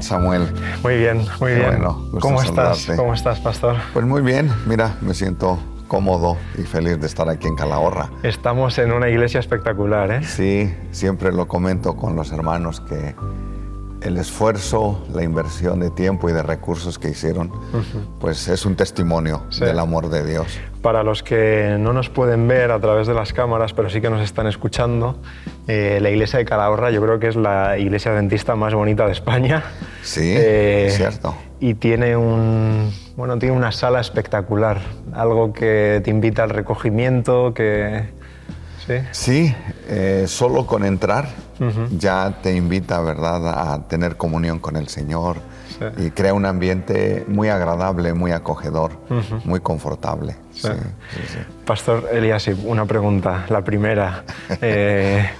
tal, Samuel? Muy bien, muy bien. Bueno, ¿Cómo estás? ¿Cómo estás, pastor? Pues muy bien, mira, me siento cómodo y feliz de estar aquí en Calahorra. Estamos en una iglesia espectacular, ¿eh? Sí, siempre lo comento con los hermanos que el esfuerzo, la inversión de tiempo y de recursos que hicieron, pues es un testimonio del amor de Dios. Para los que no nos pueden ver a través de las cámaras, pero sí que nos están escuchando, eh, la iglesia de Calahorra yo creo que es la iglesia dentista más bonita de España. Sí, eh, es cierto. Y tiene, un, bueno, tiene una sala espectacular, algo que te invita al recogimiento, que... Sí, sí eh, solo con entrar ya te invita, ¿verdad?, a tener comunión con el Señor y crea un ambiente muy agradable, muy acogedor, muy confortable. Pastor Eliasib, una pregunta. La primera, eh,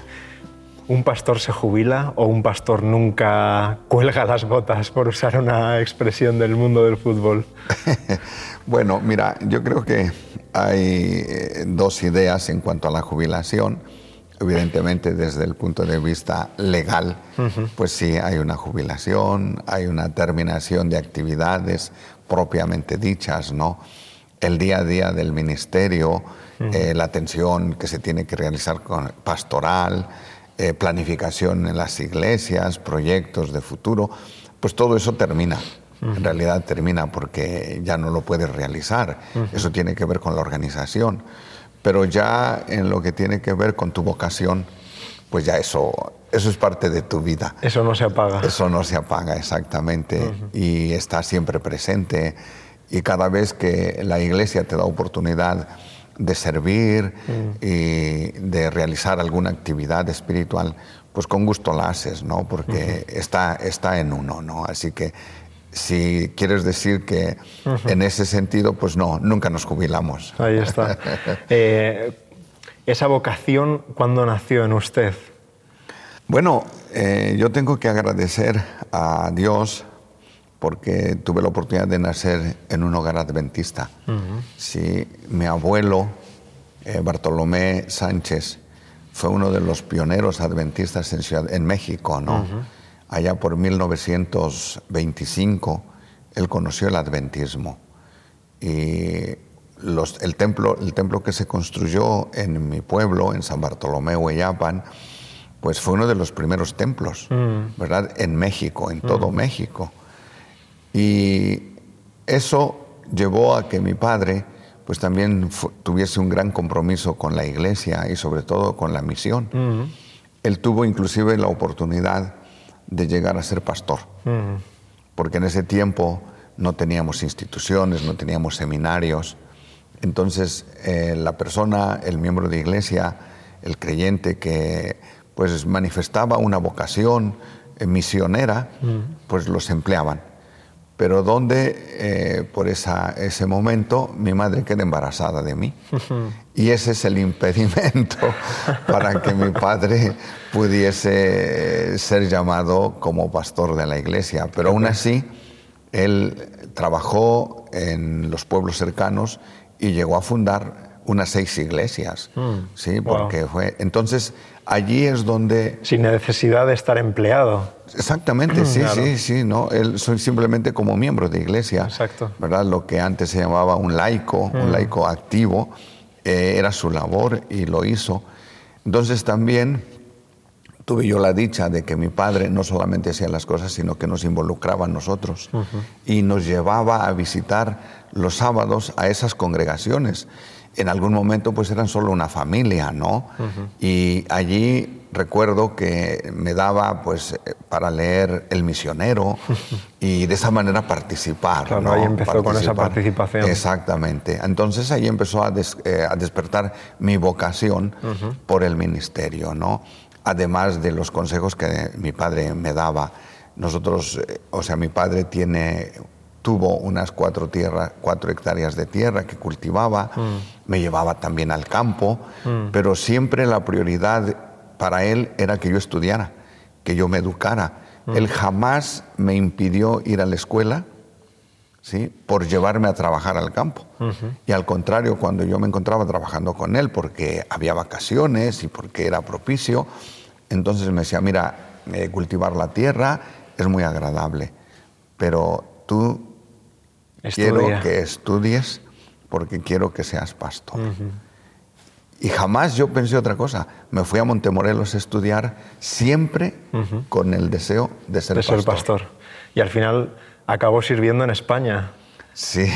¿un pastor se jubila o un pastor nunca cuelga las botas, por usar una expresión del mundo del fútbol? bueno, mira, yo creo que hay eh, dos ideas en cuanto a la jubilación evidentemente desde el punto de vista legal, pues sí, hay una jubilación, hay una terminación de actividades propiamente dichas, ¿no? El día a día del ministerio, eh, la atención que se tiene que realizar con pastoral, eh, planificación en las iglesias, proyectos de futuro, pues todo eso termina. En realidad termina porque ya no lo puedes realizar. Eso tiene que ver con la organización pero ya en lo que tiene que ver con tu vocación, pues ya eso, eso es parte de tu vida. Eso no se apaga. Eso no se apaga, exactamente. Y está siempre presente. Y cada vez que la iglesia te da oportunidad de servir y de realizar alguna actividad espiritual, pues con gusto la haces, ¿no? Porque está, está en uno, ¿no? Así que si quieres decir que en ese sentido, pues no, nunca nos jubilamos. Ahí está. Eh, ¿Esa vocación cuándo nació en usted? Bueno, eh, yo tengo que agradecer a Dios porque tuve la oportunidad de nacer en un hogar adventista. sí, mi abuelo, eh, Bartolomé Sánchez, fue uno de los pioneros adventistas en, en México, ¿no? Allá por 1925, él conoció el adventismo. Y el, templo, el templo que se construyó en mi pueblo, en San Bartolomé, Hueyapan, pues fue uno de los primeros templos, mm. ¿verdad? En México, en todo mm. México. Y eso llevó a que mi padre pues también tuviese un gran compromiso con la iglesia y sobre todo con la misión. Mm. Él tuvo inclusive la oportunidad de llegar a ser pastor. Porque en ese tiempo no teníamos instituciones, no teníamos seminarios. Entonces, eh, la persona, el miembro de iglesia, el creyente que pues manifestaba una vocación eh, misionera, pues los empleaban pero donde eh, por esa, ese momento mi madre queda embarazada de mí. Y ese es el impedimento para que mi padre pudiese ser llamado como pastor de la iglesia. Pero aún así, él trabajó en los pueblos cercanos y llegó a fundar unas seis iglesias. Mm. Sí, porque fue. Entonces, allí es donde... Sin necesidad de estar empleado. Exactamente, sí, sí, sí, ¿no? Él soy simplemente como miembro de iglesia, Exacto. ¿verdad? Lo que antes se llamaba un laico, un mm. laico activo, eh, era su labor y lo hizo. Entonces también tuve yo la dicha de que mi padre no solamente hacía las cosas, sino que nos involucraba a nosotros y nos llevaba a visitar los sábados a esas congregaciones en algún momento pues eran solo una familia, ¿no? Y allí recuerdo que me daba pues para leer El misionero y de esa manera participar. Claro, ¿no? ahí empezó con esa participación. Exactamente. Entonces ahí empezó a, eh, despertar mi vocación por el ministerio, ¿no? Además de los consejos que mi padre me daba. Nosotros, eh, o sea, mi padre tiene tuvo unas cuatro, tierra, cuatro hectáreas de tierra que cultivaba, mm. me llevaba también al campo, mm. pero siempre la prioridad para él era que yo estudiara, que yo me educara. Mm. Él jamás me impidió ir a la escuela, ¿sí? por llevarme a trabajar al campo. Y al contrario, cuando yo me encontraba trabajando con él, porque había vacaciones y porque era propicio, entonces me decía, mira, eh, cultivar la tierra, es muy agradable, pero tú quiero que estudies porque quiero que seas pastor. Y jamás yo pensé otra cosa. Me fui a Montemorelos a estudiar siempre con el deseo de ser de pastor. Ser pastor. Y al final acabó sirviendo en España. Sí.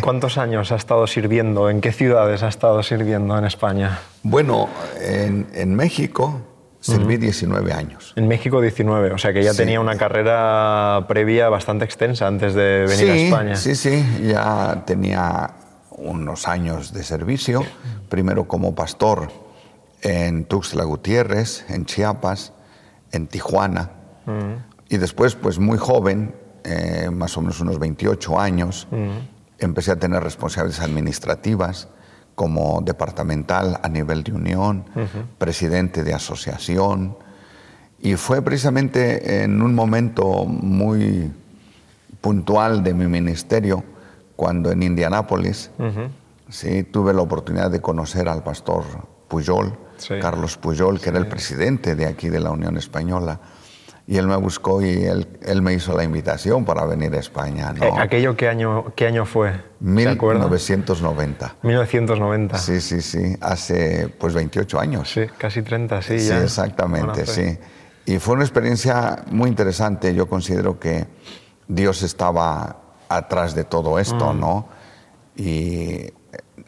¿Cuántos años ha estado sirviendo? ¿En qué ciudades ha estado sirviendo en España? Bueno, en, México serví 19 años. En México 19, o sea que ya tenía una carrera previa bastante extensa antes de venir a España. Sí, sí, ya tenía unos años de servicio, primero como pastor en Tuxtla Gutiérrez, en Chiapas, en Tijuana, y después, pues muy joven, eh, más o menos unos 28 años, empecé a tener responsabilidades administrativas como departamental a nivel de unión, presidente de asociación, y fue precisamente en un momento muy puntual de mi ministerio, cuando en Indianápolis sí, tuve la oportunidad de conocer al pastor Pujol, Carlos Pujol, que era el presidente de aquí de la Unión Española y él me buscó y él, él, me hizo la invitación para venir a España. ¿no? Eh, ¿Aquello qué año, qué año fue? 1990. 1990. Sí, sí, sí, hace pues 28 años. Sí, casi 30, sí. Sí, exactamente, sí. Y fue una experiencia muy interesante. Yo considero que Dios estaba atrás de todo esto, mm. ¿no? Y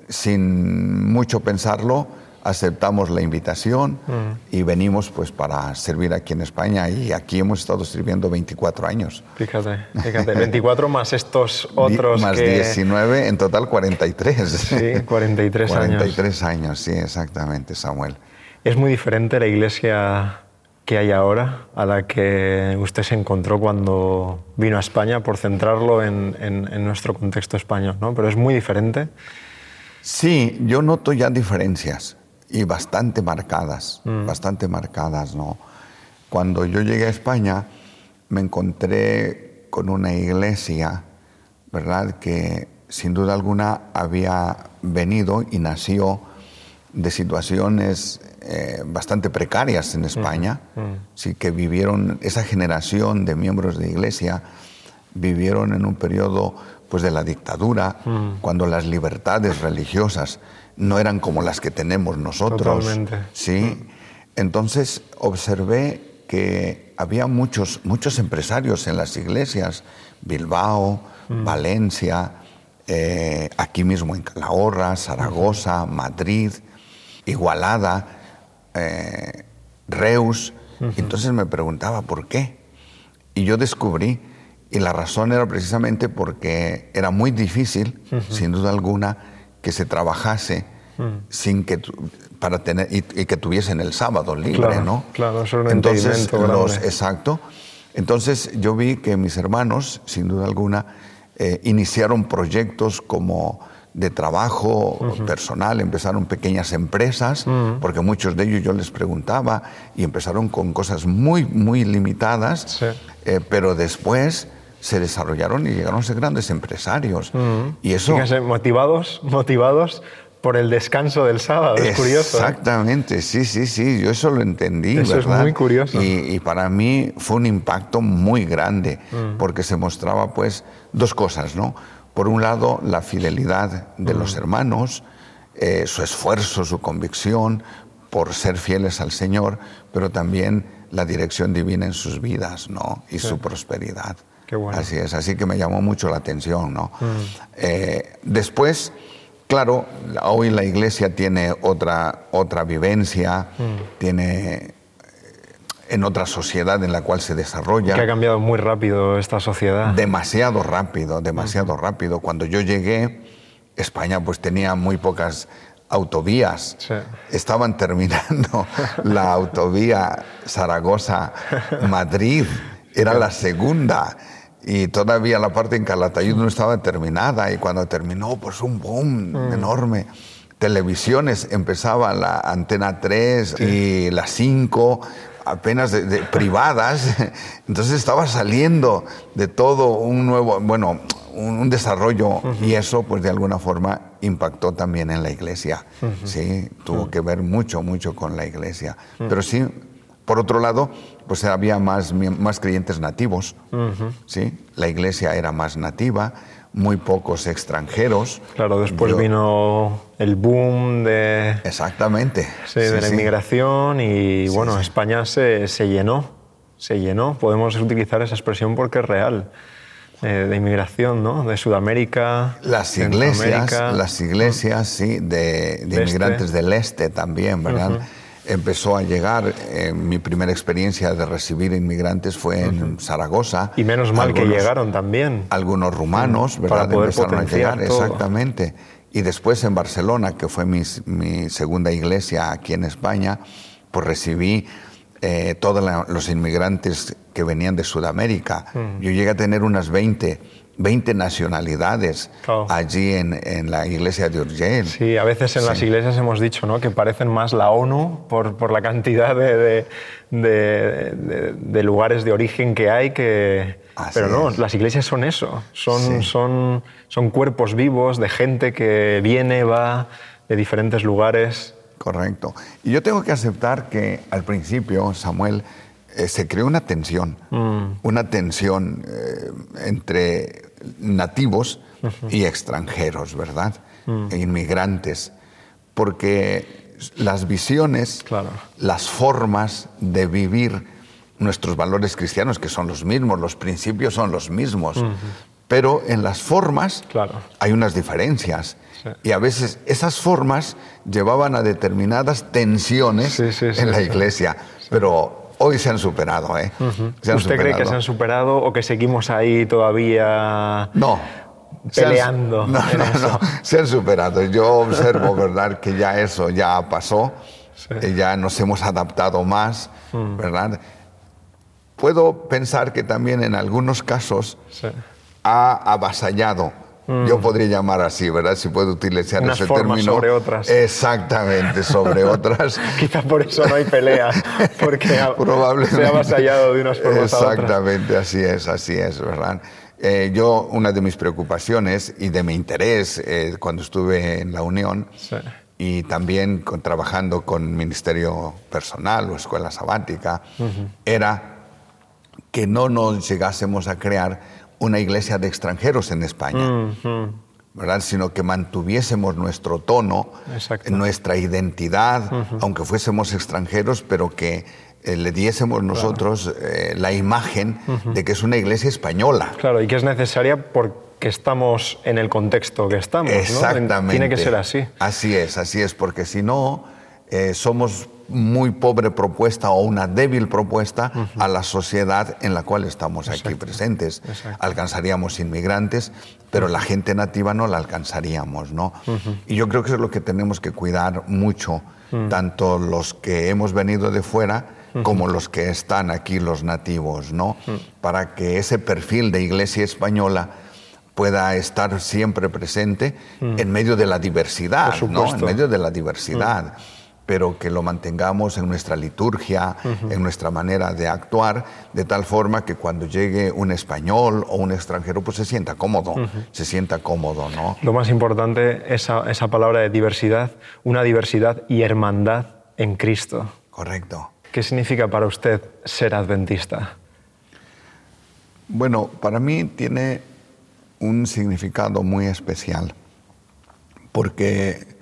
sin mucho pensarlo, aceptamos la invitación mm. y venimos pues para servir aquí en España y aquí hemos estado sirviendo 24 años. Fíjate, fíjate, 24 más estos otros Más 19, en total 43. Sí, 43 años. 43 años, sí, exactamente, Samuel. ¿Es muy diferente la iglesia que hay ahora a la que usted se encontró cuando vino a España, por centrarlo en, en nuestro contexto español, ¿no? Pero es muy diferente. Sí, yo noto ya diferencias y bastante marcadas, mm. bastante marcadas, ¿no? Cuando yo llegué a España me encontré con una iglesia, ¿verdad? Que sin duda alguna había venido y nació de situaciones eh, bastante precarias en España, mm, mm. sí que vivieron esa generación de miembros de iglesia vivieron en un periodo pues de la dictadura, cuando las libertades religiosas no eran como las que tenemos nosotros. Totalmente. Sí. Entonces observé que había muchos, muchos empresarios en las iglesias, Bilbao, mm. Valencia, eh, aquí mismo en Calahorra, Zaragoza, Madrid, Igualada, eh, Reus. Entonces me preguntaba por qué. Y yo descubrí, y la razón era precisamente porque era muy difícil, sin duda alguna, que se trabajase mm. sin que para tener y, que tuviesen el sábado libre, ¿no? Claro, eso es un Entonces, los, exacto. Entonces yo vi que mis hermanos, sin duda alguna, eh, iniciaron proyectos como de trabajo personal, empezaron pequeñas empresas, porque muchos de ellos yo les preguntaba y empezaron con cosas muy, muy limitadas, eh, pero después se desarrollaron y llegaron a ser grandes empresarios. Y eso... motivados, motivados por el descanso del sábado, es curioso. ¿eh? Exactamente, sí, sí, sí, yo eso lo entendí. Eso es muy curioso. Y, para mí fue un impacto muy grande, porque se mostraba pues dos cosas, ¿no? Por un lado, la fidelidad de los hermanos, eh, su esfuerzo, su convicción por ser fieles al Señor, pero también la dirección divina en sus vidas, ¿no? Y su prosperidad. Así es, así que me llamó mucho la atención, ¿no? Mm. Eh, después, claro, hoy la iglesia tiene otra, otra vivencia, mm. tiene eh, en otra sociedad en la cual se desarrolla. Que ha cambiado muy rápido esta sociedad. Demasiado rápido, demasiado rápido. Cuando yo llegué, España pues tenía muy pocas autovías. Estaban terminando la autovía Zaragoza-Madrid, era la segunda y todavía la parte en Calatayud no estaba terminada y cuando terminó, pues un boom mm. enorme. Televisiones, empezaba la Antena 3 y la 5, apenas de, privadas, entonces estaba saliendo de todo un nuevo, bueno, un, desarrollo y eso pues de alguna forma impactó también en la iglesia, sí, tuvo que ver mucho, mucho con la iglesia, pero sí Por otro lado, pues había más, más creyentes nativos, ¿sí? La iglesia era más nativa, muy pocos extranjeros. Claro, después vino el boom de... Exactamente. Sí, de la inmigración y bueno, España se, se, llenó, se llenó. Podemos utilizar esa expresión porque es real. Eh, de inmigración, ¿no? De Sudamérica. Las iglesias, las iglesias, sí, de, de inmigrantes del este también, ¿verdad? Empezó a llegar. Eh, mi primera experiencia de recibir inmigrantes fue en Zaragoza. Y menos mal que llegaron también. Algunos rumanos, ¿verdad? Para poder Empezaron a llegar, exactamente. Y después en Barcelona, que fue mi, mi, segunda iglesia aquí en España, pues recibí eh, todos los inmigrantes que venían de Sudamérica. Yo llegué a tener unas 20 20 nacionalidades allí en, en, la iglesia de Urgell. Sí, a veces en las iglesias hemos dicho ¿no? que parecen más la ONU por, por la cantidad de, de, de, lugares de origen que hay que... Pero no, las iglesias son eso, son, son, son cuerpos vivos de gente que viene, va de diferentes lugares. Correcto. Y yo tengo que aceptar que al principio, Samuel, eh, se creó una tensión, mm. una tensión eh, entre nativos y extranjeros, ¿verdad? Mm. E inmigrantes, porque las visiones, las formas de vivir nuestros valores cristianos, que son los mismos, los principios son los mismos, pero en las formas hay unas diferencias. Y a veces esas formas llevaban a determinadas tensiones en la iglesia. Pero hoy se han superado. ¿eh? ¿Usted cree que se han superado o que seguimos ahí todavía no, peleando? no, no, no, se han superado. Yo observo, ¿verdad?, que ya eso ya pasó, ya nos hemos adaptado más, mm. ¿verdad? Puedo pensar que también en algunos casos ha avasallado Mm. Yo podría llamar así, ¿verdad? Si puedo utilizar ese término. sobre otras. Exactamente, sobre otras. Quizá por eso no hay pelea, porque se ha avasallado de unas formas Exactamente, así es, así es, ¿verdad? Eh, yo, una de mis preocupaciones y de mi interés eh, cuando estuve en la Unión y también con, trabajando con Ministerio Personal o Escuela Sabática, era que no nos llegásemos a crear una iglesia de extranjeros en España, ¿verdad? sino que mantuviésemos nuestro tono, nuestra identidad, aunque fuésemos extranjeros, pero que eh, le diésemos nosotros eh, la imagen de que es una iglesia española. Claro, y que es necesaria porque estamos en el contexto que estamos. Exactamente. Tiene que ser así. Así es, así es, porque si no, eh, somos muy pobre propuesta o una débil propuesta a la sociedad en la cual estamos aquí presentes. Alcanzaríamos inmigrantes, pero la gente nativa no la alcanzaríamos, ¿no? Y yo creo que eso es lo que tenemos que cuidar mucho, tanto los que hemos venido de fuera como los que están aquí, los nativos, ¿no? Para que ese perfil de iglesia española pueda estar siempre presente en medio de la diversidad, ¿no? En medio de la diversidad pero que lo mantengamos en nuestra liturgia, en nuestra manera de actuar, de tal forma que cuando llegue un español o un extranjero, pues se sienta cómodo, se sienta cómodo, ¿no? Lo más importante, esa, esa palabra de diversidad, una diversidad y hermandad en Cristo. Correcto. ¿Qué significa para usted ser adventista? Bueno, para mí tiene un significado muy especial, porque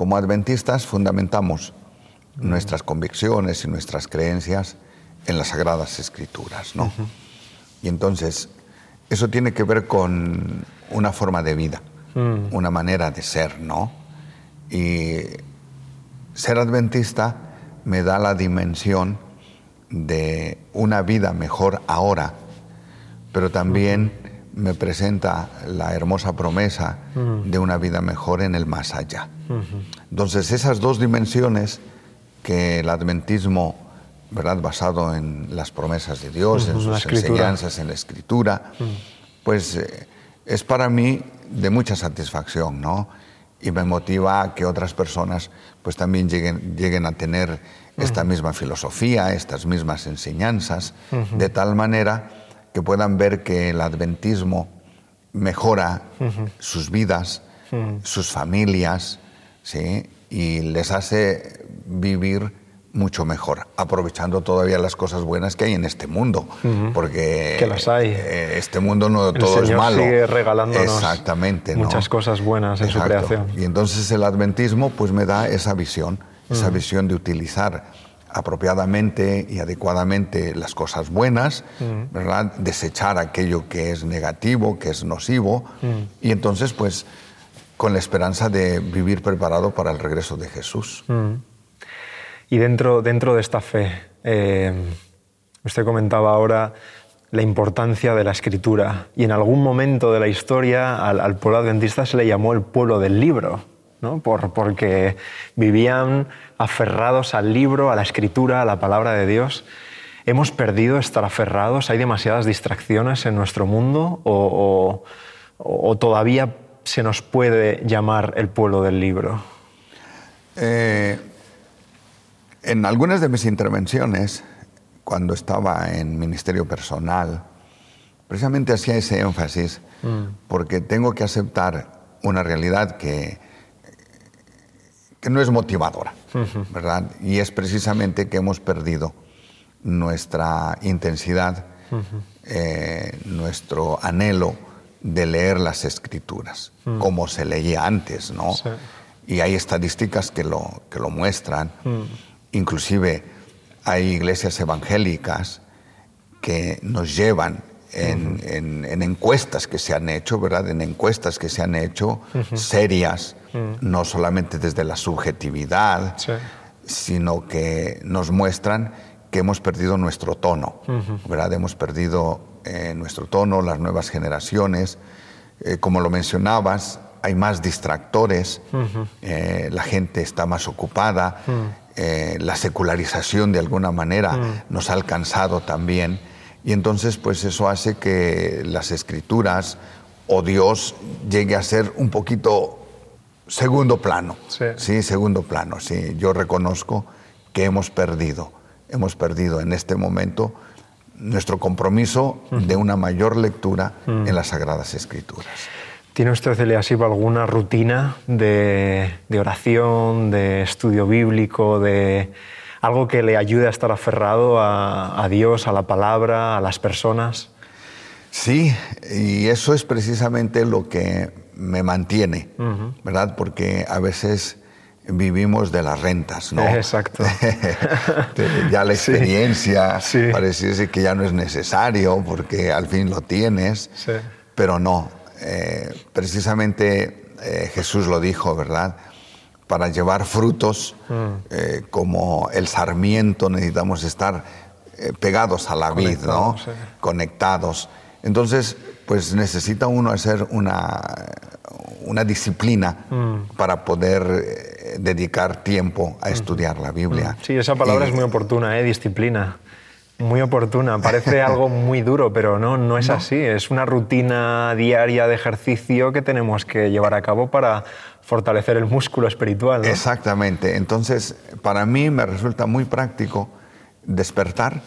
como adventistas fundamentamos nuestras convicciones y nuestras creencias en las sagradas escrituras, ¿no? Y entonces eso tiene que ver con una forma de vida, mm. una manera de ser, ¿no? Y ser adventista me da la dimensión de una vida mejor ahora, pero también me presenta la hermosa promesa de una vida mejor en el más allá. Entonces, esas dos dimensiones que el adventismo, ¿verdad? basado en las promesas de Dios, en sus enseñanzas, en la escritura, pues eh, es para mí de mucha satisfacción, ¿no? Y me motiva a que otras personas pues también lleguen, lleguen a tener esta misma filosofía, estas mismas enseñanzas, de tal manera que puedan ver que el adventismo mejora sus vidas, sus familias, ¿sí? y les hace vivir mucho mejor, aprovechando todavía las cosas buenas que hay en este mundo, porque que las hay. Eh, este mundo no El todo es malo. sigue regalándonos Exactamente, ¿no? muchas cosas buenas en su creación. Y entonces el adventismo pues me da esa visión, esa visión de utilizar apropiadamente y adecuadamente las cosas buenas, ¿verdad? Desechar aquello que es negativo, que es nocivo, y entonces pues con la esperanza de vivir preparado para el regreso de Jesús. Y dentro, dentro de esta fe, eh, usted comentaba ahora la importancia de la escritura y en algún momento de la historia al, al pueblo adventista se le llamó el pueblo del libro, ¿no? Por, porque vivían aferrados al libro, a la escritura, a la palabra de Dios. ¿Hemos perdido estar aferrados? ¿Hay demasiadas distracciones en nuestro mundo? ¿O, o- o todavía se nos puede llamar el pueblo del libro? Eh, en algunas de mis intervenciones, cuando estaba en ministerio personal, precisamente hacía ese énfasis, porque tengo que aceptar una realidad que, que no es motivadora, ¿verdad? Y es precisamente que hemos perdido nuestra intensidad, eh, nuestro anhelo de leer las escrituras, como se leía antes, ¿no? Sí. Y hay estadísticas que lo, que lo muestran. Inclusive hay iglesias evangélicas que nos llevan en, en- en encuestas que se han hecho, ¿verdad? En encuestas que se han hecho serias, no solamente desde la subjetividad, Sí. sino que nos muestran que hemos perdido nuestro tono, ¿verdad? Hemos perdido eh, nuestro tono, las nuevas generaciones. Eh, como lo mencionabas, hay más distractores, eh, la gente está más ocupada, eh, la secularización de alguna manera nos ha alcanzado también. Y entonces, pues eso hace que las escrituras o Dios llegue a ser un poquito segundo plano. Sí. segundo plano. Sí, yo reconozco que hemos perdido, hemos perdido en este momento nuestro compromiso de una mayor lectura en las Sagradas Escrituras. ¿Tiene usted, Eliasib, alguna rutina de, de oración, de estudio bíblico, de algo que le ayude a estar aferrado a, a Dios, a la palabra, a las personas? Sí, y eso es precisamente lo que me mantiene, ¿verdad? Porque a veces vivimos de las rentas, ¿no? Exacto. Ya la Sí, experiencia sí. pareciese que ya no es necesario porque al fin lo tienes, Sí. pero no. eh, precisamente eh, Jesús lo dijo, ¿verdad? Para llevar frutos Mm. eh, como el sarmiento necesitamos estar pegados a la vid, ¿no? Sí. Conectados. Entonces, pues necesita uno hacer una, una disciplina Mm. para poder eh, dedicar tiempo a estudiar la Biblia. Sí, esa palabra Y- es muy oportuna, ¿eh? disciplina. Muy oportuna. Parece algo muy duro, pero no, no es así. Es una rutina diaria de ejercicio que tenemos que llevar a cabo para fortalecer el músculo espiritual. ¿no? Exactamente. Entonces, para mí me resulta muy práctico despertar,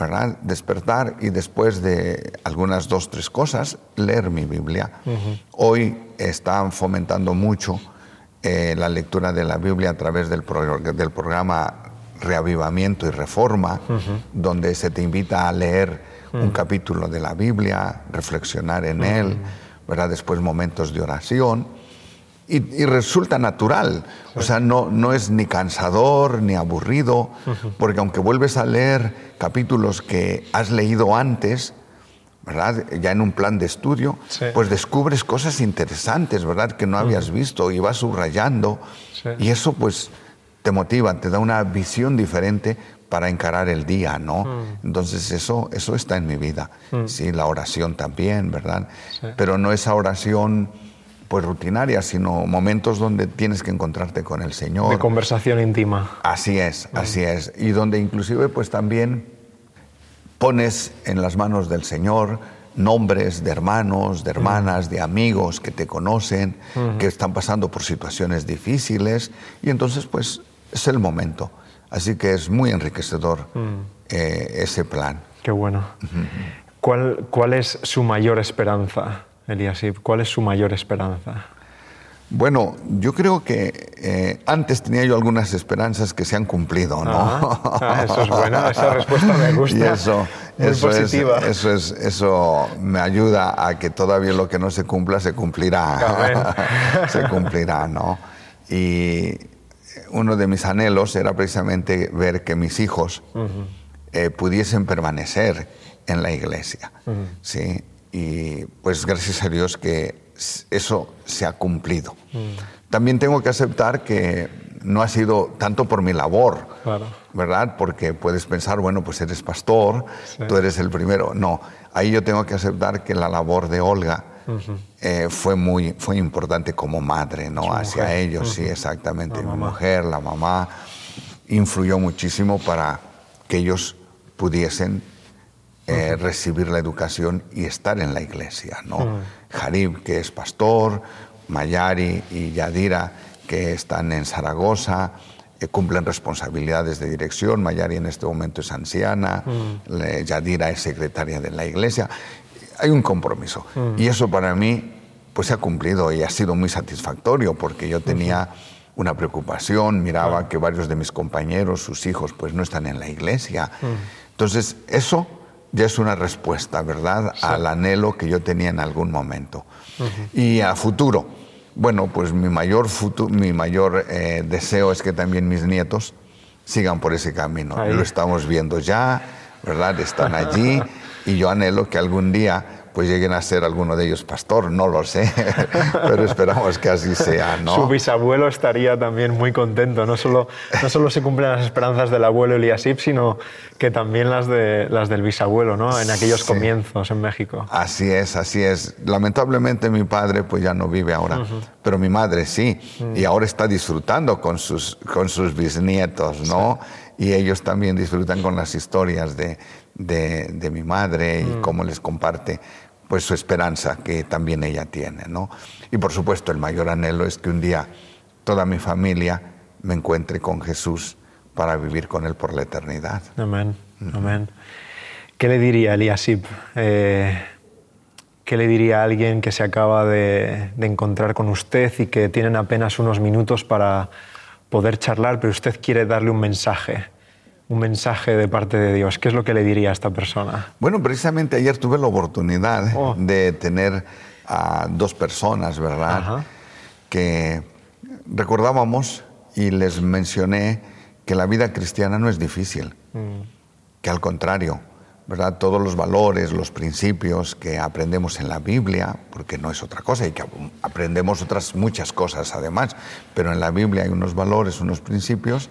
¿verdad? Despertar y después de algunas dos, tres cosas, leer mi Biblia. Hoy están fomentando mucho eh, la lectura de la Biblia a través del, pro- del programa Reavivamiento y Reforma, donde se te invita a leer un capítulo de la Biblia, reflexionar en él, ¿verdad? Después momentos de oración. Y, y resulta natural, o sea, no, no es ni cansador ni aburrido, porque aunque vuelves a leer capítulos que has leído antes, ¿verdad? Ya en un plan de estudio, Sí. pues descubres cosas interesantes, ¿verdad? Que no habías visto y vas subrayando. Sí. Y eso pues te motiva, te da una visión diferente para encarar el día, ¿no? Entonces eso, eso está en mi vida. Sí, la oración también, ¿verdad? Sí. Pero no esa oración pues rutinaria, sino momentos donde tienes que encontrarte con el Señor. De conversación íntima. Así es, así es. Y donde inclusive pues también pones en las manos del Señor nombres de hermanos, de hermanas, de amigos que te conocen, que están pasando por situaciones difíciles y entonces pues es el momento. Así que es muy enriquecedor eh, ese plan. Qué bueno. ¿Cuál, ¿Cuál es su mayor esperanza, Eliasib? ¿Cuál es su mayor esperanza? Bueno, yo creo que eh, antes tenía yo algunas esperanzas que se han cumplido, ¿no? Ah, eso es bueno, esa respuesta me gusta. Y eso, eso, Es, eso, es, eso me ayuda a que todavía lo que no se cumpla se cumplirá. se cumplirá, ¿no? Y uno de mis anhelos era precisamente ver que mis hijos eh, pudiesen permanecer en la iglesia, ¿sí? Y pues gracias a Dios que eso se ha cumplido. Mm. También tengo que aceptar que no ha sido tanto por mi labor, ¿verdad? Porque puedes pensar, bueno, pues eres pastor, tú eres el primero. No, ahí yo tengo que aceptar que la labor de Olga eh, fue muy fue importante como madre, ¿no? Hacia ellos, sí, exactamente. mi mujer, la mamá, influyó muchísimo para que ellos pudiesen eh, recibir la educación y estar en la iglesia. ¿no? Jarib, que es pastor, Mayari y Yadira, que están en Zaragoza, eh, cumplen responsabilidades de dirección. Mayari en este momento es anciana, Yadira es secretaria de la iglesia. Hay un compromiso. Y eso para mí pues se ha cumplido y ha sido muy satisfactorio porque yo tenía una preocupación, miraba que varios de mis compañeros, sus hijos, pues no están en la iglesia. Entonces, eso ya es una respuesta, ¿verdad?, al anhelo que yo tenía en algún momento. Y a futuro, bueno, pues mi mayor, mi mayor eh, deseo es que también mis nietos sigan por ese camino. Lo estamos viendo ya, ¿verdad? Están allí y yo anhelo que algún día pues lleguen a ser alguno de ellos pastor, no lo sé, pero esperamos que así sea. ¿no? Su bisabuelo estaría también muy contento, no solo, no solo se cumplen las esperanzas del abuelo Eliasib, sino que también las, de, las del bisabuelo, ¿no? en aquellos comienzos en México. Así es, así es. Lamentablemente mi padre pues ya no vive ahora, pero mi madre sí, mm. y ahora está disfrutando con sus, con sus bisnietos, ¿no? Y ellos también disfrutan con las historias de, de, mi madre y mm. cómo les comparte pues su esperanza que también ella tiene, ¿no? Y por supuesto el mayor anhelo es que un día toda mi familia me encuentre con Jesús para vivir con Él por la eternidad. Amén, amén. ¿Qué le diría Eliasib? Eh, ¿Qué le diría a alguien que se acaba de, de encontrar con usted y que tienen apenas unos minutos para poder charlar, pero usted quiere darle un mensaje? Un mensaje de parte de Dios, ¿qué es lo que le diría a esta persona? Bueno, precisamente ayer tuve la oportunidad oh. de tener a dos personas, ¿verdad? Que recordábamos y les mencioné que la vida cristiana no es difícil, mm. que al contrario, ¿verdad? Todos los valores, los principios que aprendemos en la Biblia, porque no es otra cosa y que aprendemos otras muchas cosas además, pero en la Biblia hay unos valores, unos principios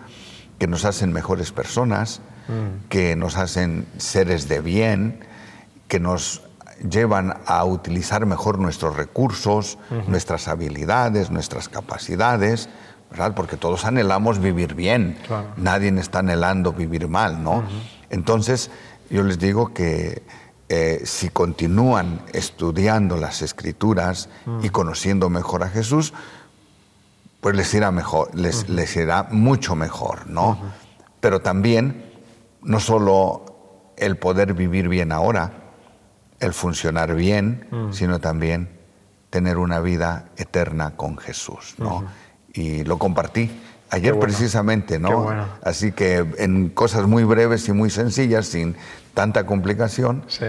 que nos hacen mejores personas, mm. que nos hacen seres de bien, que nos llevan a utilizar mejor nuestros recursos, nuestras habilidades, nuestras capacidades, ¿verdad? Porque todos anhelamos vivir bien, nadie está anhelando vivir mal, ¿no? Entonces, yo les digo que eh, si continúan estudiando las escrituras y mm. conociendo mejor a Jesús, pues les irá mejor, les, les irá mucho mejor, ¿no? Pero también, no solo el poder vivir bien ahora, el funcionar bien, sino también tener una vida eterna con Jesús, ¿no? Y lo compartí ayer precisamente, ¿no? Así que en cosas muy breves y muy sencillas, sin tanta complicación, sí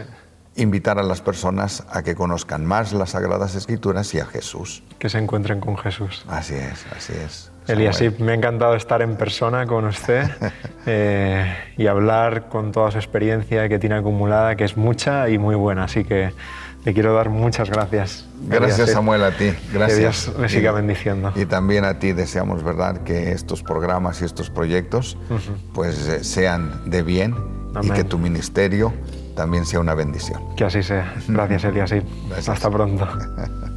invitar a las personas a que conozcan más las Sagradas Escrituras y a Jesús. Que se encuentren con Jesús. Así es, así es. Elías, me ha encantado estar en persona con usted eh, y hablar con toda su experiencia que tiene acumulada, que es mucha y muy buena. Así que le quiero dar muchas gracias. Gracias, Samuel, a ti. Gracias. Que Dios le siga bendiciendo. Y también a ti deseamos, ¿verdad?, que estos programas y estos proyectos pues eh, sean de bien y que tu ministerio también sea una bendición. Que así sea. Gracias, Eliasí. Hasta pronto.